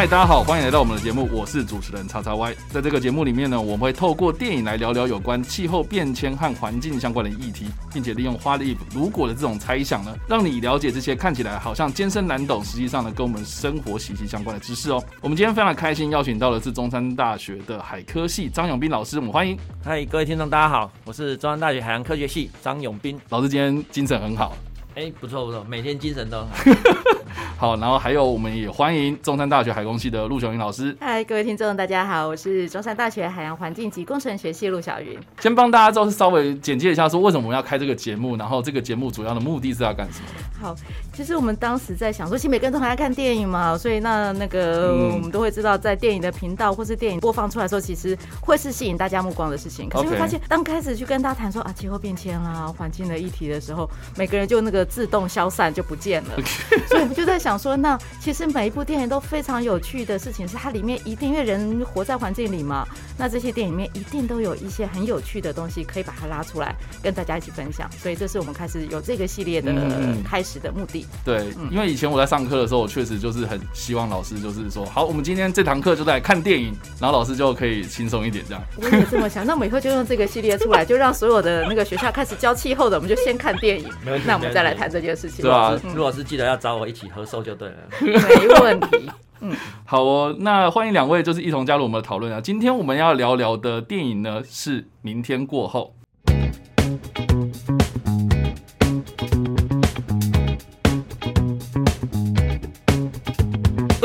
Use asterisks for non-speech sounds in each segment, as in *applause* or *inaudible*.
嗨，大家好，欢迎来到我们的节目，我是主持人叉叉 Y。在这个节目里面呢，我们会透过电影来聊聊有关气候变迁和环境相关的议题，并且利用花丽如果的这种猜想呢，让你了解这些看起来好像艰深难懂，实际上呢跟我们生活息息相关的知识哦。我们今天非常开心，邀请到的是中山大学的海科系张永斌老师，我们欢迎。嗨，各位听众，大家好，我是中山大学海洋科学系张永斌老师。今天精神很好，哎，不错不错，每天精神都好。*laughs* *laughs* 好，然后还有我们也欢迎中山大学海工系的陆小云老师。嗨，各位听众，大家好，我是中山大学海洋环境及工程学系陆小云。先帮大家就是稍微简介一下，说为什么我们要开这个节目，然后这个节目主要的目的是要干什么？好，其实我们当时在想说，其实每个人都很爱看电影嘛，所以那那个我们都会知道，在电影的频道或是电影播放出来的时候，其实会是吸引大家目光的事情。可是会发现，当开始去跟大家谈说啊气候变迁啦、环境的议题的时候，每个人就那个自动消散就不见了。所以我们就在想说，那其实每一部电影都非常有趣的事情，是它里面一定因为人活在环境里嘛，那这些电影里面一定都有一些很有趣的东西，可以把它拉出来跟大家一起分享。所以这是我们开始有这个系列的开始的目的。对，因为以前我在上课的时候，我确实就是很希望老师就是说，好，我们今天这堂课就在看电影，然后老师就可以轻松一点这样。我也这么想，那我们以后就用这个系列出来，就让所有的那个学校开始教气候的，我们就先看电影，那我们再来谈这件事情。对啊，陆老师记得要找我一起合收就对了。*laughs* 没问题，嗯，好哦，那欢迎两位就是一同加入我们的讨论啊。今天我们要聊聊的电影呢是《明天过后》。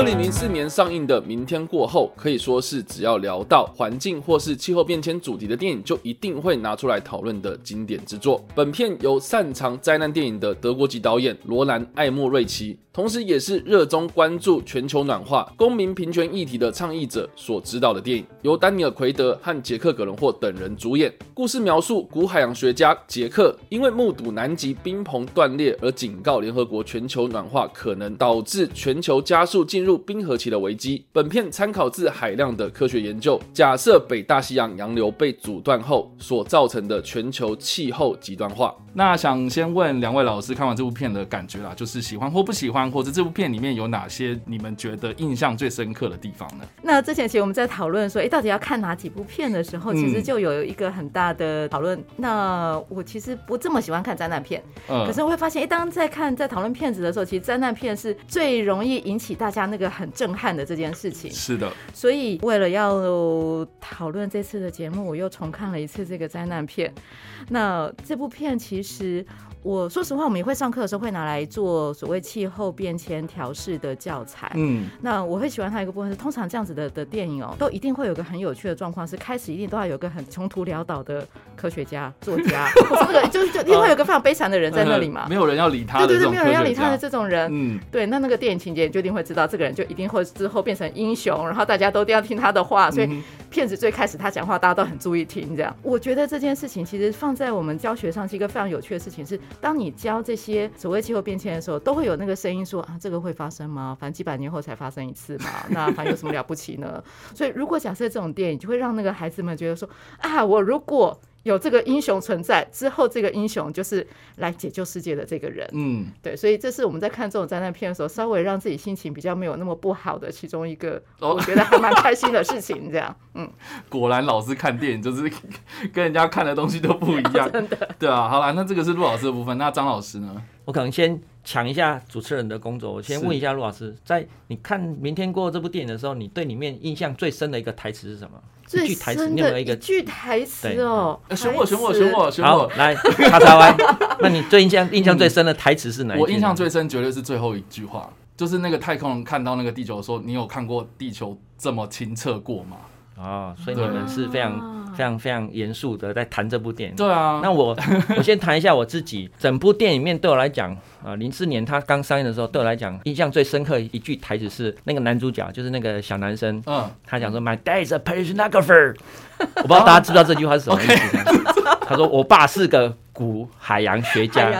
零零四年上映的《明天过后》，可以说是只要聊到环境或是气候变迁主题的电影，就一定会拿出来讨论的经典之作。本片由擅长灾难电影的德国籍导演罗兰·艾默瑞奇。同时，也是热衷关注全球暖化、公民平权议题的倡议者所指导的电影，由丹尼尔·奎德和杰克·葛伦霍等人主演。故事描述古海洋学家杰克因为目睹南极冰棚断裂而警告联合国，全球暖化可能导致全球加速进入冰河期的危机。本片参考自海量的科学研究，假设北大西洋洋流被阻断后所造成的全球气候极端化。那想先问两位老师，看完这部片的感觉啦，就是喜欢或不喜欢，或者这部片里面有哪些你们觉得印象最深刻的地方呢？那之前其实我们在讨论说，哎，到底要看哪几部片的时候，其实就有一个很大的讨论。那我其实不这么喜欢看灾难片，可是我会发现，哎，当在看在讨论片子的时候，其实灾难片是最容易引起大家那个很震撼的这件事情。是的，所以为了要讨论这次的节目，我又重看了一次这个灾难片。那这部片其实。我说实话，我们也会上课的时候会拿来做所谓气候变迁调试的教材。嗯，那我会喜欢它一个部分是，通常这样子的的电影哦，都一定会有个很有趣的状况，是开始一定都要有个很穷途潦倒的科学家、作家，*laughs* 就是就一定会有个非常悲惨的人在那里嘛。没有人要理他，对对对，没有人要理他的这种人。嗯，对，那那个电影情节就一定会知道，这个人就一定会之后变成英雄，然后大家都一定要听他的话，所以骗子最开始他讲话大家都很注意听。这样，我觉得这件事情其实放在我们教学上是一个非常有趣的事情，是。当你教这些所谓气候变迁的时候，都会有那个声音说啊，这个会发生吗？反正几百年后才发生一次嘛，*laughs* 那反正有什么了不起呢？所以如果假设这种电影，就会让那个孩子们觉得说啊，我如果。有这个英雄存在之后，这个英雄就是来解救世界的这个人。嗯，对，所以这是我们在看这种灾难片的时候，稍微让自己心情比较没有那么不好的其中一个，我觉得还蛮开心的事情。这样，嗯，果然老师看电影就是跟人家看的东西都不一样，*laughs* 真的。对啊，好了，那这个是陆老师的部分，那张老师呢？我可能先抢一下主持人的工作，我先问一下陆老师，在你看《明天过后》这部电影的时候，你对里面印象最深的一个台词是什么？最深的一句台词哦，选我，选我，选我，选我，来，叉叉 Y。那你最印象印象最深的台词是哪一？我印象最深绝对是最后一句话，就是那个太空人看到那个地球说：“你有看过地球这么清澈过吗？”哦，所以你们是非常非常非常严肃的在谈这部电影。对啊，那我我先谈一下我自己，整部电影面对我来讲，啊，零四年它刚上映的时候，对我来讲印象最深刻一句台词是那个男主角，就是那个小男生，嗯，他讲说 My dad is a oceanographer，*laughs* 我不知道大家知不知道这句话是什么意思。他说我爸是个。古海洋学家，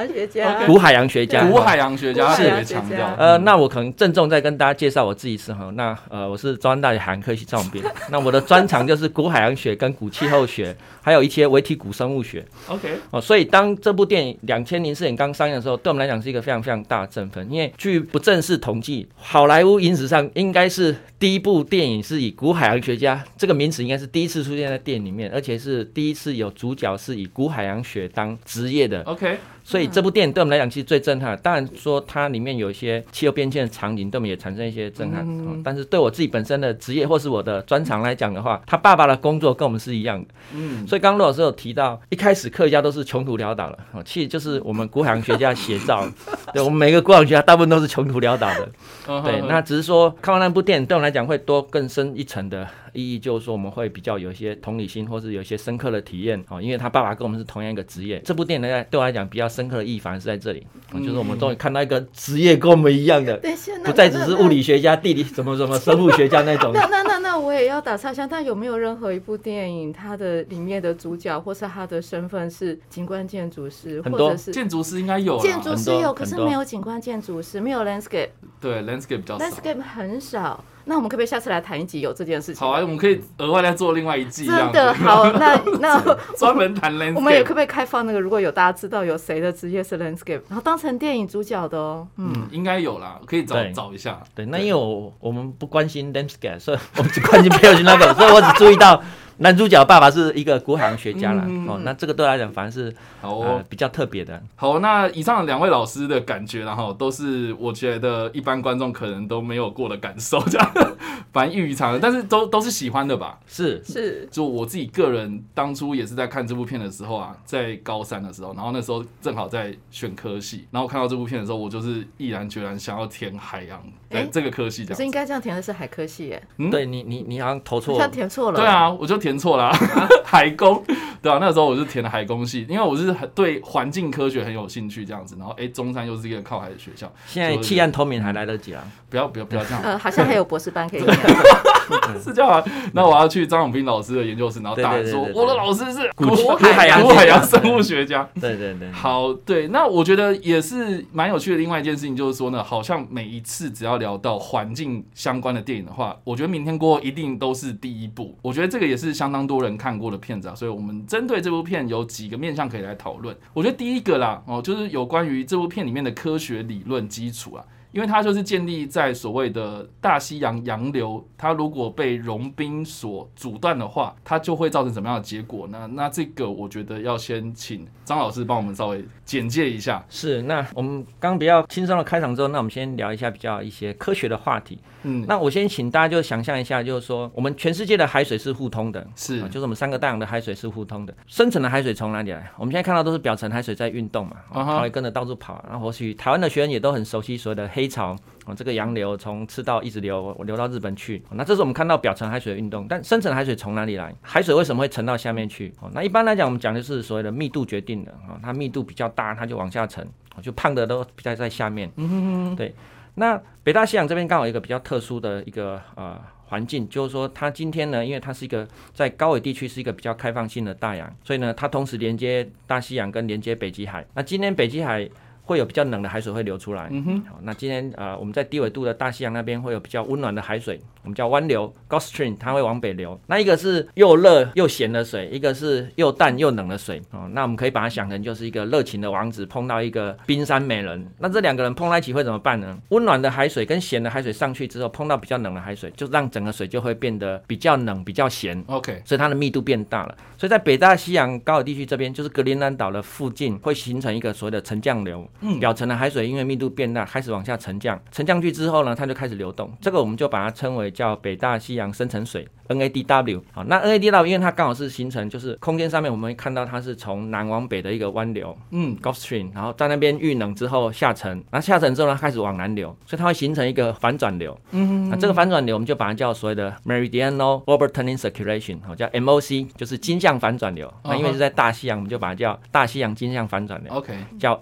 古海洋学家，古海洋学家特别强调。呃，那我可能郑重再跟大家介绍我自己一次哈。那呃，我是中央大学海洋科系赵永斌。*laughs* 那我的专长就是古海洋学、跟古气候学，还有一些微体古生物学。OK，哦，所以当这部电影两千零四年刚上映的时候，对我们来讲是一个非常非常大的振奋。因为据不正式统计，好莱坞影史上应该是第一部电影是以古海洋学家这个名词应该是第一次出现在电影里面，而且是第一次有主角是以古海洋学当。职业的，OK，所以这部电影对我们来讲其实最震撼。当然说它里面有一些气候变迁的场景，对我们也产生一些震撼。但是对我自己本身的职业或是我的专长来讲的话，他爸爸的工作跟我们是一样的。嗯，所以刚刚陆老师有提到，一开始科学家都是穷途潦倒了，其实就是我们古海洋学家写照。*laughs* 对我们每个古海洋学家大部分都是穷途潦倒的。*laughs* 对，那只是说看完那部电影，对我们来讲会多更深一层的。意义就是说，我们会比较有一些同理心，或是有一些深刻的体验哦。因为他爸爸跟我们是同样一个职业，这部电影呢对我来讲比较深刻的意义反而是在这里，就是我们终于看到一个职业跟我们一样的，不再只是物理学家、地理什么什么生物学家那种。那那那那我也要打岔一下，但有没有任何一部电影，它的里面的主角或是他的身份是景观建筑师，或者是建筑师应该有，建筑师有，可是没有景观建筑师，没有 landscape，对 landscape 比较少，landscape 很少。那我们可不可以下次来谈一集有这件事情？好啊，我们可以额外再做另外一季。真的好，那 *laughs* 那专门谈 landscape。我们也可不可以开放那个？如果有大家知道有谁的职业是 landscape，然后当成电影主角的哦。嗯，应该有啦，可以找找一下。对，那因为我我们不关心 landscape，所以 *laughs* 我们只关心配偶型那个，所以我只注意到。男主角爸爸是一个古海洋学家啦哦，那这个对来讲反而是呃比较特别的。好，那以上两位老师的感觉，然后都是我觉得一般观众可能都没有过的感受，这样 *laughs* 反正异于常人，但是都都是喜欢的吧？是。是，就我自己个人当初也是在看这部片的时候啊，在高三的时候，然后那时候正好在选科系，然后看到这部片的时候，我就是毅然决然想要填海洋哎这个科系，可是应该这样填的是海科系耶？对你你你好像投错，了，填错了，对啊，我就。填错了，*laughs* 海工，对啊，那时候我是填的海工系，因为我是对环境科学很有兴趣，这样子。然后，哎，中山又是一个靠海的学校，现在弃暗投明还来得及啊！不要不要不要这样，呃，好像还有博士班可以 *laughs* *laughs* 是这样啊。那我要去张永斌老师的研究室，然后大家说我的老师是古海洋古海洋生物学家。对对对，好，对。那我觉得也是蛮有趣的。另外一件事情就是说呢，好像每一次只要聊到环境相关的电影的话，我觉得明天过后一定都是第一部。我觉得这个也是相当多人看。过的片子啊，所以我们针对这部片有几个面向可以来讨论。我觉得第一个啦，哦，就是有关于这部片里面的科学理论基础啊。因为它就是建立在所谓的大西洋洋流，它如果被融冰所阻断的话，它就会造成什么样的结果呢？那这个我觉得要先请张老师帮我们稍微简介一下。是，那我们刚比较轻松的开场之后，那我们先聊一下比较一些科学的话题。嗯，那我先请大家就想象一下，就是说我们全世界的海水是互通的，是，就是我们三个大洋的海水是互通的。深层的海水从哪里来？我们现在看到都是表层海水在运动嘛，它会跟着到处跑。然后或许台湾的学员也都很熟悉所谓的黑潮。哦，这个洋流从赤道一直流，流到日本去。那这是我们看到表层海水的运动，但深层海水从哪里来？海水为什么会沉到下面去？哦，那一般来讲，我们讲的是所谓的密度决定的。啊，它密度比较大，它就往下沉。就胖的都比较在下面。嗯哼哼。对。那北大西洋这边刚好一个比较特殊的一个呃环境，就是说它今天呢，因为它是一个在高纬地区是一个比较开放性的大洋，所以呢，它同时连接大西洋跟连接北极海。那今天北极海。会有比较冷的海水会流出来。嗯哼，好，那今天呃，我们在低纬度的大西洋那边会有比较温暖的海水，我们叫湾流 （Gulf Stream），它会往北流。那一个是又热又咸的水，一个是又淡又冷的水。哦，那我们可以把它想成就是一个热情的王子碰到一个冰山美人。那这两个人碰在一起会怎么办呢？温暖的海水跟咸的海水上去之后，碰到比较冷的海水，就让整个水就会变得比较冷、比较咸。OK，所以它的密度变大了。所以在北大西洋高纬地区这边，就是格陵兰岛的附近，会形成一个所谓的沉降流。嗯，表层的海水因为密度变大，开始往下沉降，沉降去之后呢，它就开始流动，这个我们就把它称为叫北大西洋深层水 NADW。好，那 NADW 因为它刚好是形成就是空间上面我们会看到它是从南往北的一个湾流，嗯，Gulf Stream，然后在那边遇冷之后下沉，那下沉之后呢开始往南流，所以它会形成一个反转流，嗯，那这个反转流我们就把它叫所谓的 Meridional Overturning Circulation，好，叫 MOC，就是金向反转流。那因为是在大西洋，我们就把它叫大西洋金向反转流，OK，叫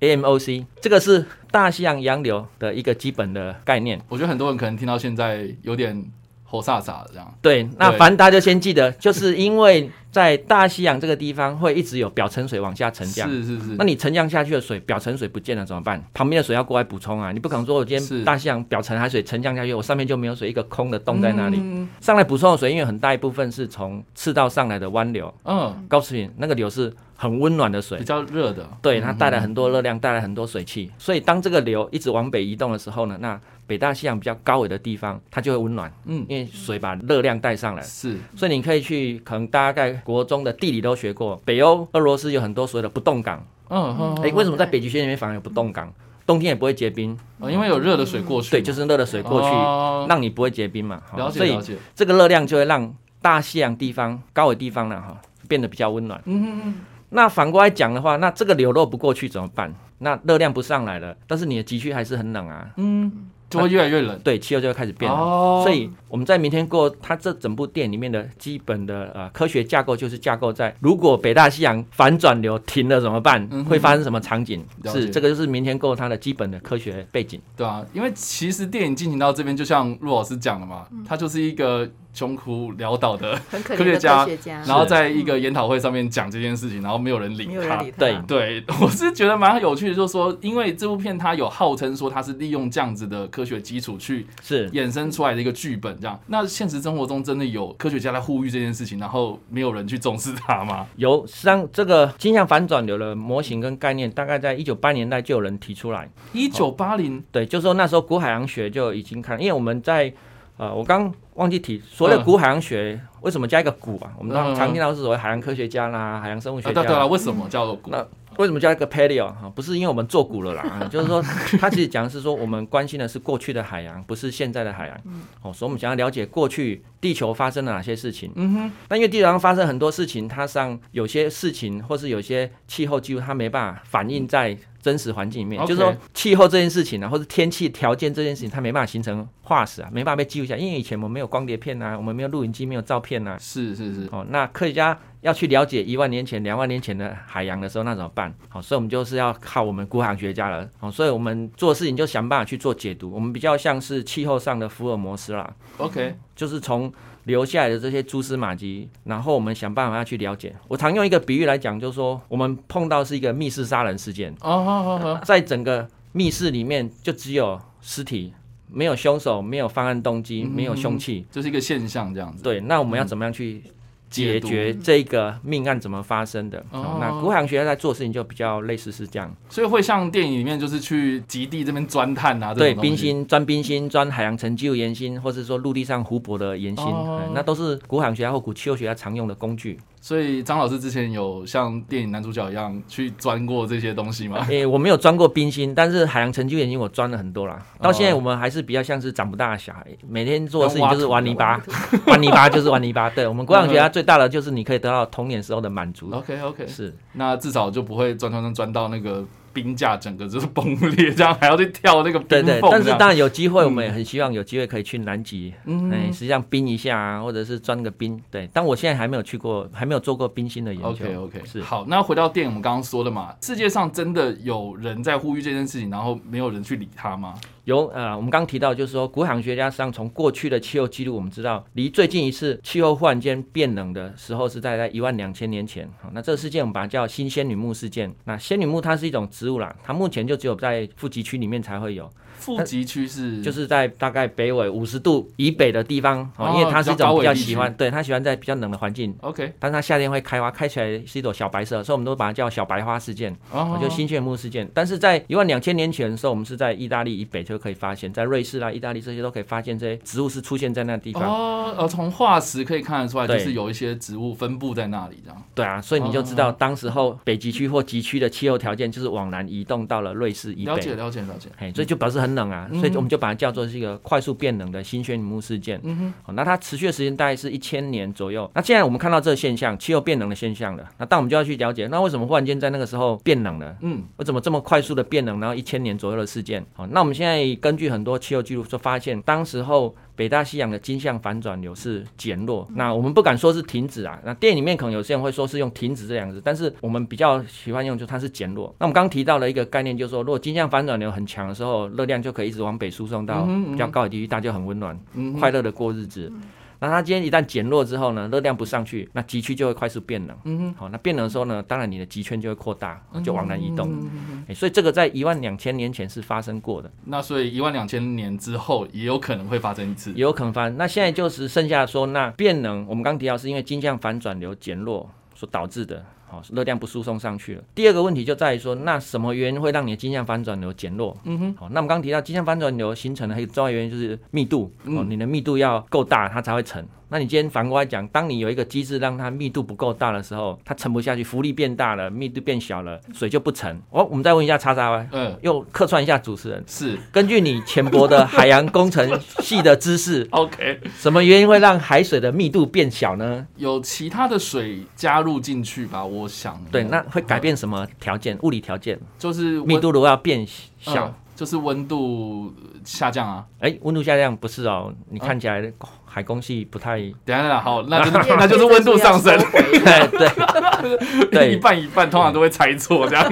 AMOC，AMOC，这个是大西洋洋流的一个基本的概念。我觉得很多人可能听到现在有点火煞煞的这样。对，那反正大家就先记得，就是因为。在大西洋这个地方会一直有表层水往下沉降，是是是。那你沉降下去的水，表层水不见了怎么办？旁边的水要过来补充啊！你不可能说我今天大西洋表层海水沉降下去，我上面就没有水，一个空的洞在那里。上来补充的水，因为很大一部分是从赤道上来的湾流，嗯，告诉你那个流是很温暖的水，比较热的，对，它带来很多热量，带来很多水汽。所以当这个流一直往北移动的时候呢，那北大西洋比较高纬的地方，它就会温暖，嗯，因为水把热量带上来。是，所以你可以去，可能大概国中的地理都学过，北欧俄罗斯有很多所谓的不冻港。嗯嗯。哎，为什么在北极圈里面反而有不冻港？冬天也不会结冰，因为有热的水过去。对，就是热的水过去，让你不会结冰嘛。了解了解。这个热量就会让大西洋地方高纬地方呢，哈，变得比较温暖。嗯嗯嗯。那反过来讲的话，那这个流落不过去怎么办？那热量不上来了，但是你的极区还是很冷啊。嗯。就会越来越冷，对，气候就会开始变了。所以我们在明天过，它这整部电影里面的基本的呃科学架构就是架构在，如果北大西洋反转流停了怎么办？会发生什么场景？是这个就是明天过它的基本的科学背景。对啊，因为其实电影进行到这边，就像陆老师讲的嘛，它就是一个。穷苦潦倒的 *laughs* 科学家，然后在一个研讨会上面讲这件事情，然后没有人理他。对对，*laughs* 我是觉得蛮有趣的，就是说，因为这部片它有号称说它是利用这样子的科学基础去是衍生出来的一个剧本，这样。那现实生活中真的有科学家在呼吁这件事情，然后没有人去重视它吗？有，实际上这个金像反转流的模型跟概念，大概在一九八年代就有人提出来。一九八零，对，就是说那时候古海洋学就已经看，因为我们在。呃，我刚忘记提，所谓的古海洋学为什么加一个古啊？我们常常听到是所谓海洋科学家啦、海洋生物学家。对对为什么叫做古？那为什么叫一个 paleo 哈？不是因为我们做古了啦，就是说，他其实讲的是说，我们关心的是过去的海洋，不是现在的海洋。哦，所以我们想要了解过去地球发生了哪些事情。嗯哼。那因为地球上发生很多事情，它上有些事情或是有些气候记录，它没办法反映在。真实环境里面，就是说气候这件事情啊，或者天气条件这件事情，它没办法形成化石啊，没办法被记录下来，因为以前我们没有光碟片啊，我们没有录影机，没有照片啊。是是是。哦，那科学家要去了解一万年前、两万年前的海洋的时候，那怎么办？好，所以我们就是要靠我们古海洋学家了。哦，所以我们做事情就想办法去做解读，我们比较像是气候上的福尔摩斯啦。OK，就是从。留下来的这些蛛丝马迹，然后我们想办法要去了解。我常用一个比喻来讲，就是说我们碰到是一个密室杀人事件。哦，好好好，在整个密室里面就只有尸体，没有凶手，没有犯案动机，没有凶器，这是一个现象，这样子。对，那我们要怎么样去？解决这个命案怎么发生的？那古海洋学家在做事情就比较类似是这样，所以会像电影里面就是去极地这边钻探啊，对，冰心钻冰心，钻海洋沉积物岩心，或是说陆地上湖泊的岩心，那都是古海洋学家或古气候学家常用的工具。所以张老师之前有像电影男主角一样去钻过这些东西吗？诶，我没有钻过冰心，但是海洋成就眼睛我钻了很多啦。到现在我们还是比较像是长不大的小孩，每天做的事情就是玩泥巴，*laughs* 玩泥巴就是玩泥巴。对我们国养学家最大的就是你可以得到童年时候的满足。*laughs* OK OK，是，那至少就不会钻钻钻钻到那个。冰架整个就是崩裂，这样还要去跳那个冰缝。但是当然有机会，我们也很希望有机会可以去南极，哎，实际上冰一下啊，或者是钻个冰。对，但我现在还没有去过，还没有做过冰心的研究。OK OK，是好。那回到电影，我们刚刚说的嘛，世界上真的有人在呼吁这件事情，然后没有人去理他吗？有啊，我们刚提到就是说，古海洋学家实际上从过去的气候记录，我们知道离最近一次气候忽然间变冷的时候是在在一万两千年前。好，那这个事件我们把它叫新仙女木事件。那仙女木它是一种植物啦，它目前就只有在富集区里面才会有。富集区是就是在大概北纬五十度以北的地方哦，因为它是一种比较喜欢，对它喜欢在比较冷的环境。OK，但是它夏天会开花，开起来是一朵小白色，所以我们都把它叫小白花事件，哦，就新炫木事件。但是在一万两千年前的时候，我们是在意大利以北就可以发现，在瑞士啦、意大利这些都可以发现这些植物是出现在那地方。哦，呃，从化石可以看得出来，就是有一些植物分布在那里这样。对啊，所以你就知道当时候北极区或极区的气候条件就是往南移动到了瑞士以北。了解，了解，了解。哎，所以就表示很冷啊，所以我们就把它叫做是一个快速变冷的新宣木事件。嗯哼，那它持续的时间大概是一千年左右。那现在我们看到这个现象，气候变冷的现象了。那但我们就要去了解，那为什么忽然间在那个时候变冷了？嗯，为什么这么快速的变冷？然后一千年左右的事件。好，那我们现在根据很多气候记录，就发现当时候。北大西洋的金向反转流是减弱，那我们不敢说是停止啊。那电影里面可能有些人会说是用停止这两个字，但是我们比较喜欢用就它是减弱。那我们刚刚提到了一个概念，就是说如果金向反转流很强的时候，热量就可以一直往北输送到比较高的地区，大家就很温暖、快乐的过日子。那它今天一旦减弱之后呢，热量不上去，那极区就会快速变冷。嗯哼，好，那变冷的时候呢，当然你的极圈就会扩大，就往南移动。哎，所以这个在一万两千年前是发生过的。那所以一万两千年之后也有可能会发生一次，也有可能发生。那现在就是剩下说，那变冷，我们刚提到是因为金向反转流减弱所导致的。好，热量不输送上去了。第二个问题就在于说，那什么原因会让你的金向反转流减弱？嗯哼。好，那我们刚刚提到金向反转流形成的一个重要原因就是密度。哦，你的密度要够大，它才会沉。那你今天反过来讲，当你有一个机制让它密度不够大的时候，它沉不下去，浮力变大了，密度变小了，水就不沉。哦，我们再问一下叉叉 Y，嗯，又客串一下主持人，是根据你浅薄的海洋工程系的知识，*laughs* OK，什么原因会让海水的密度变小呢？有其他的水加入进去吧？我想，对，那会改变什么条件？物理条件？就是密度如果要变小，就是温度下降啊。哎，温度下降不是哦，你看起来。海空气不太，等下好，那就 *laughs* 那就是温度上升，对 *laughs* 对，一半一半，通常都会猜错这样。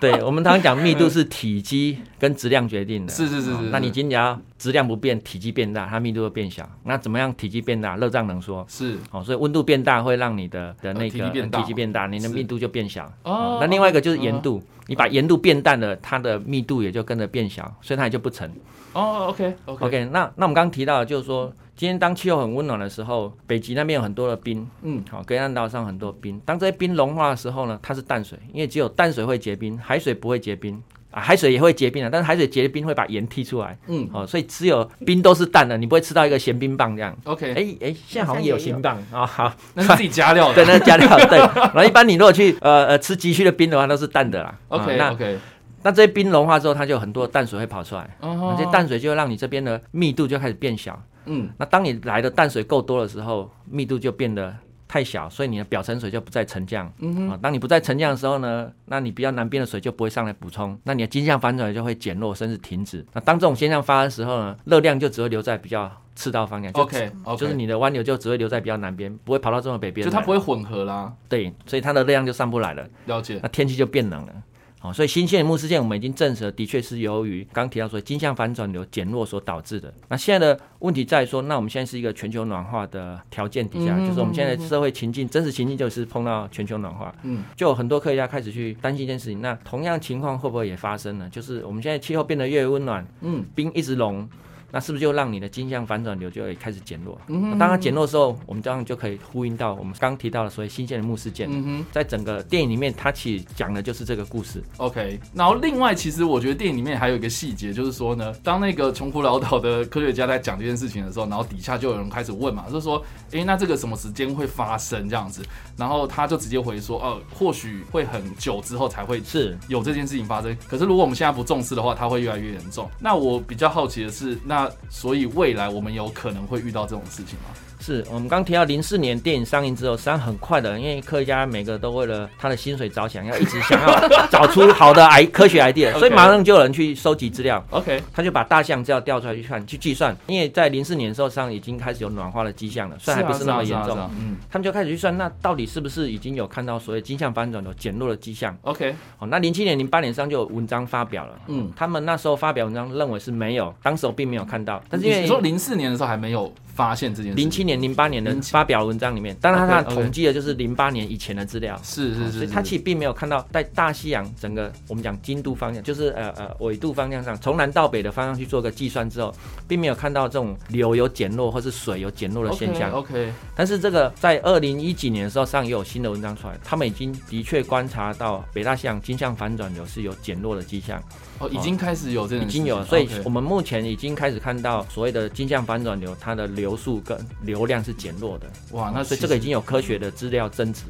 对，我们常常讲密度是体积跟质量决定的，是是是是。那你今天要质量不变，体积变大，它密度会变小。那怎么样体积变大？热胀冷缩是哦，所以温度变大会让你的的那个体积变大，你的密度就变小。哦，那另外一个就是盐度，你把盐度变淡了，它的密度也就跟着变小，所以它也就不沉。哦，ok，ok，ok 那那我们刚刚提到就是说。今天当气候很温暖的时候，北极那边有很多的冰，嗯，好，格兰岛上很多冰。当这些冰融化的时候呢，它是淡水，因为只有淡水会结冰，海水不会结冰啊，海水也会结冰啊，但是海水结冰会把盐踢出来，嗯，好，所以只有冰都是淡的，你不会吃到一个咸冰棒这样。OK，哎哎，现在好像也有咸棒啊，好，那是自己加料的，对，那是加料，对。*laughs* 然后一般你如果去呃呃吃急需的冰的话，都是淡的啦。OK，那 OK。那这些冰融化之后，它就有很多淡水会跑出来，那些淡水就会让你这边的密度就开始变小。嗯，那当你来的淡水够多的时候，密度就变得太小，所以你的表层水就不再沉降。嗯哼，当你不再沉降的时候呢，那你比较南边的水就不会上来补充，那你的金向反转就会减弱甚至停止。那当这种现象发生的时候呢，热量就只会留在比较赤道方向。OK，就是你的湾流就只会留在比较南边，不会跑到这么北边。就它不会混合啦。对，所以它的热量就上不来了。了解。那天气就变冷了。哦，所以新线木事件我们已经证实了，的确是由于刚提到说金向反转流减弱所导致的。那现在的问题在说，那我们现在是一个全球暖化的条件底下，就是我们现在社会情境真实情境就是碰到全球暖化，嗯，就有很多科学家开始去担心一件事情，那同样情况会不会也发生呢？就是我们现在气候变得越温暖，嗯，冰一直融。那是不是就让你的金向反转流就会开始减弱？嗯当它减弱的时候，我们这样就可以呼应到我们刚提到的所谓新鲜的木事件。嗯哼，在整个电影里面，它其实讲的就是这个故事。OK，然后另外，其实我觉得电影里面还有一个细节，就是说呢，当那个穷苦潦倒的科学家在讲这件事情的时候，然后底下就有人开始问嘛，就是说，哎，那这个什么时间会发生这样子？然后他就直接回说，哦，或许会很久之后才会是有这件事情发生。可是如果我们现在不重视的话，它会越来越严重。那我比较好奇的是，那那所以未来我们有可能会遇到这种事情吗？是我们刚提到零四年电影上映之后，实际上很快的，因为科学家每个都为了他的薪水着想，要一直想要 *laughs* 找出好的癌科学 idea，所以马上就有人去收集资料。OK，他就把大象资料调出来去看，去计算。因为在零四年的时候，上已经开始有暖化的迹象了，虽然还不是那么严重。嗯，他们就开始去算，那到底是不是已经有看到所谓金象翻转的减弱的迹象？OK，好，那零七年、零八年上就有文章发表了。嗯，他们那时候发表文章认为是没有，当时我并没有看到。但是因为你说零四年的时候还没有发现这件事，零七年。年零八年的发表文章里面，当然他统计的就是零八年以前的资料，是是是，所以他其实并没有看到在大西洋整个我们讲经度方向，就是呃呃纬度方向上，从南到北的方向去做个计算之后，并没有看到这种流有减弱或是水有减弱的现象。OK，但是这个在二零一几年的时候上也有新的文章出来，他们已经的确观察到北大西洋经向反转流是有减弱的迹象。哦，已经开始有这种，已经有，所以我们目前已经开始看到所谓的金向反转流，它的流速跟流量是减弱的。哇，那所以这个已经有科学的资料增值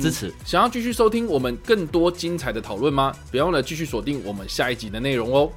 支持。想要继续收听我们更多精彩的讨论吗？别忘了继续锁定我们下一集的内容哦。